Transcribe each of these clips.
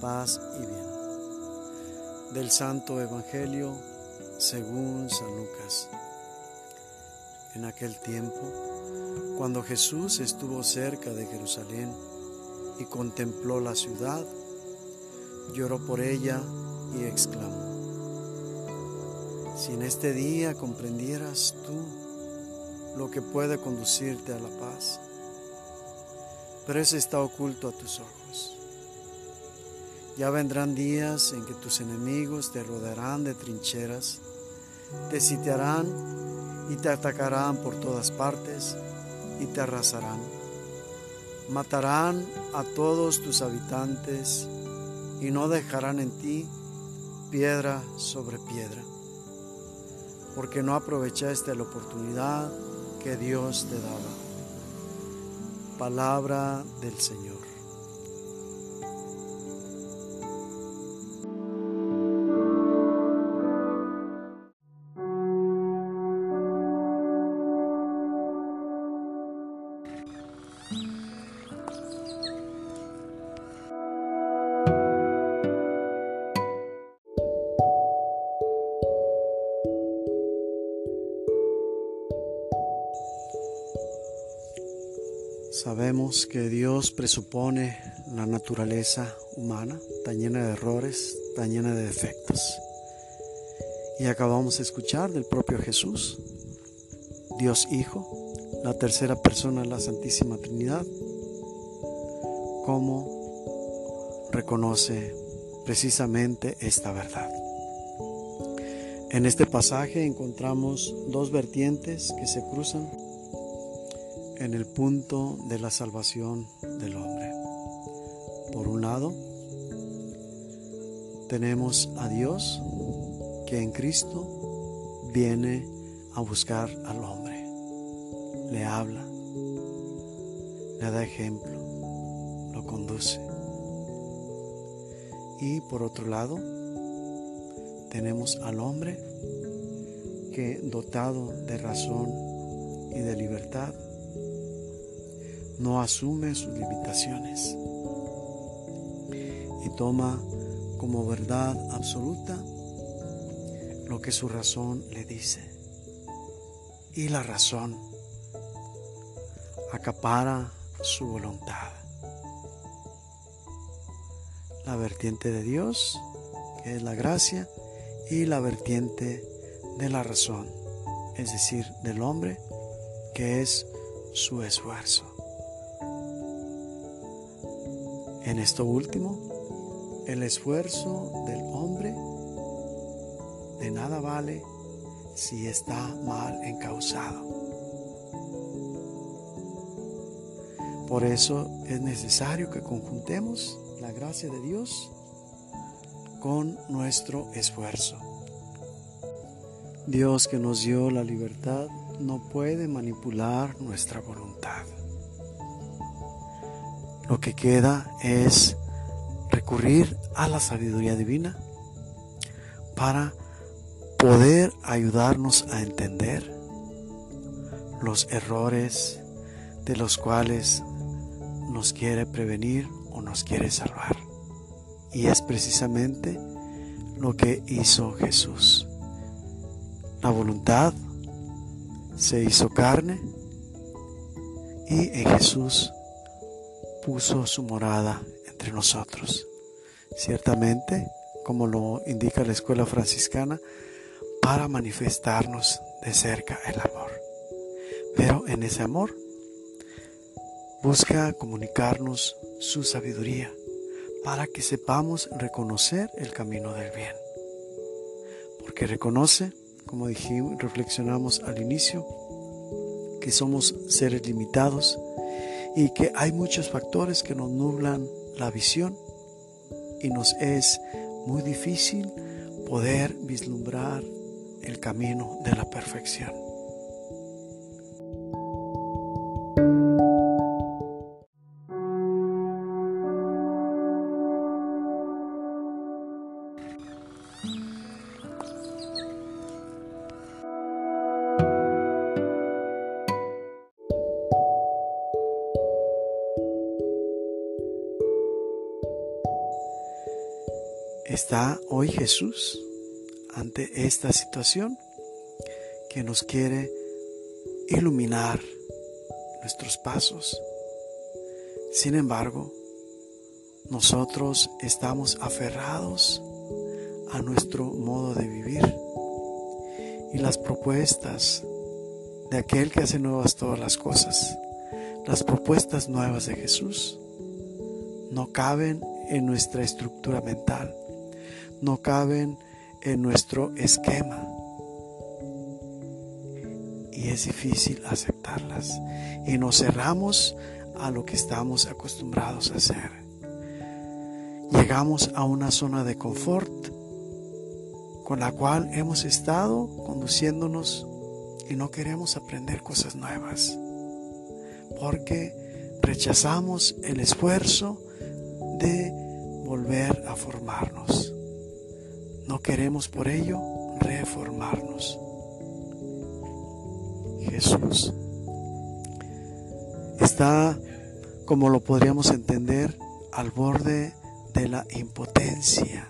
paz y bien. Del Santo Evangelio según San Lucas. En aquel tiempo, cuando Jesús estuvo cerca de Jerusalén y contempló la ciudad, lloró por ella y exclamó, si en este día comprendieras tú lo que puede conducirte a la paz, pero eso está oculto a tus ojos. Ya vendrán días en que tus enemigos te rodearán de trincheras, te sitiarán y te atacarán por todas partes y te arrasarán. Matarán a todos tus habitantes y no dejarán en ti piedra sobre piedra, porque no aprovechaste la oportunidad que Dios te daba. Palabra del Señor. Sabemos que Dios presupone la naturaleza humana, tan llena de errores, tan llena de defectos. Y acabamos de escuchar del propio Jesús, Dios Hijo, la tercera persona de la Santísima Trinidad, cómo reconoce precisamente esta verdad. En este pasaje encontramos dos vertientes que se cruzan en el punto de la salvación del hombre. Por un lado, tenemos a Dios que en Cristo viene a buscar al hombre, le habla, le da ejemplo, lo conduce. Y por otro lado, tenemos al hombre que dotado de razón y de libertad, no asume sus limitaciones y toma como verdad absoluta lo que su razón le dice. Y la razón acapara su voluntad. La vertiente de Dios, que es la gracia, y la vertiente de la razón, es decir, del hombre, que es su esfuerzo. En esto último, el esfuerzo del hombre de nada vale si está mal encausado. Por eso es necesario que conjuntemos la gracia de Dios con nuestro esfuerzo. Dios que nos dio la libertad no puede manipular nuestra voluntad. Lo que queda es recurrir a la sabiduría divina para poder ayudarnos a entender los errores de los cuales nos quiere prevenir o nos quiere salvar. Y es precisamente lo que hizo Jesús. La voluntad se hizo carne y en Jesús puso su morada entre nosotros. Ciertamente, como lo indica la escuela franciscana, para manifestarnos de cerca el amor. Pero en ese amor busca comunicarnos su sabiduría para que sepamos reconocer el camino del bien. Porque reconoce, como dijimos, reflexionamos al inicio, que somos seres limitados y que hay muchos factores que nos nublan la visión y nos es muy difícil poder vislumbrar el camino de la perfección. ¿Está hoy Jesús ante esta situación que nos quiere iluminar nuestros pasos? Sin embargo, nosotros estamos aferrados a nuestro modo de vivir y las propuestas de aquel que hace nuevas todas las cosas, las propuestas nuevas de Jesús, no caben en nuestra estructura mental no caben en nuestro esquema. Y es difícil aceptarlas. Y nos cerramos a lo que estamos acostumbrados a hacer. Llegamos a una zona de confort con la cual hemos estado conduciéndonos y no queremos aprender cosas nuevas. Porque rechazamos el esfuerzo de volver a formarnos. No queremos por ello reformarnos. Jesús está, como lo podríamos entender, al borde de la impotencia,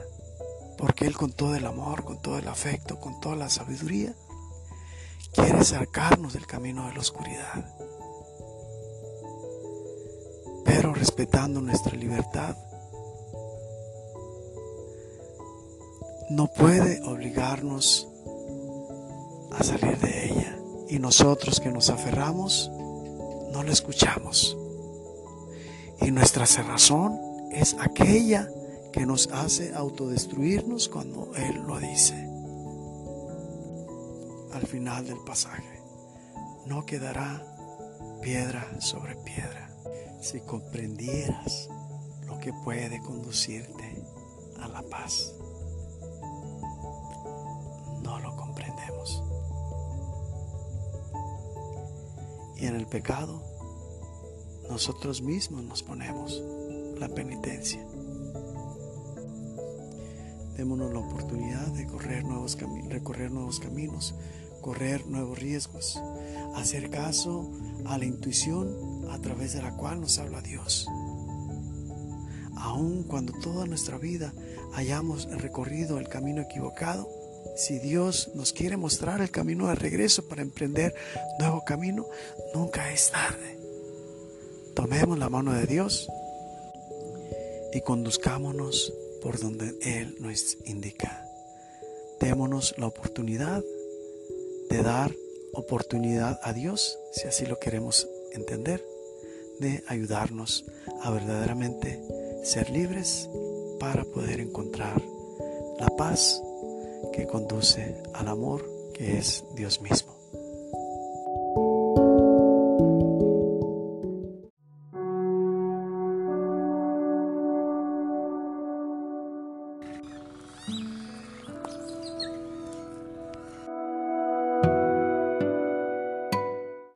porque Él con todo el amor, con todo el afecto, con toda la sabiduría, quiere sacarnos del camino de la oscuridad, pero respetando nuestra libertad no puede obligarnos a salir de ella. Y nosotros que nos aferramos, no la escuchamos. Y nuestra cerrazón es aquella que nos hace autodestruirnos cuando Él lo dice. Al final del pasaje, no quedará piedra sobre piedra. Si comprendieras lo que puede conducirte a la paz. Y en el pecado, nosotros mismos nos ponemos la penitencia. Démonos la oportunidad de correr nuevos recorrer nuevos caminos, correr nuevos riesgos, hacer caso a la intuición a través de la cual nos habla Dios. Aun cuando toda nuestra vida hayamos recorrido el camino equivocado, si Dios nos quiere mostrar el camino de regreso para emprender nuevo camino, nunca es tarde. Tomemos la mano de Dios y conduzcámonos por donde Él nos indica. Démonos la oportunidad de dar oportunidad a Dios, si así lo queremos entender, de ayudarnos a verdaderamente ser libres para poder encontrar la paz que conduce al amor que es Dios mismo.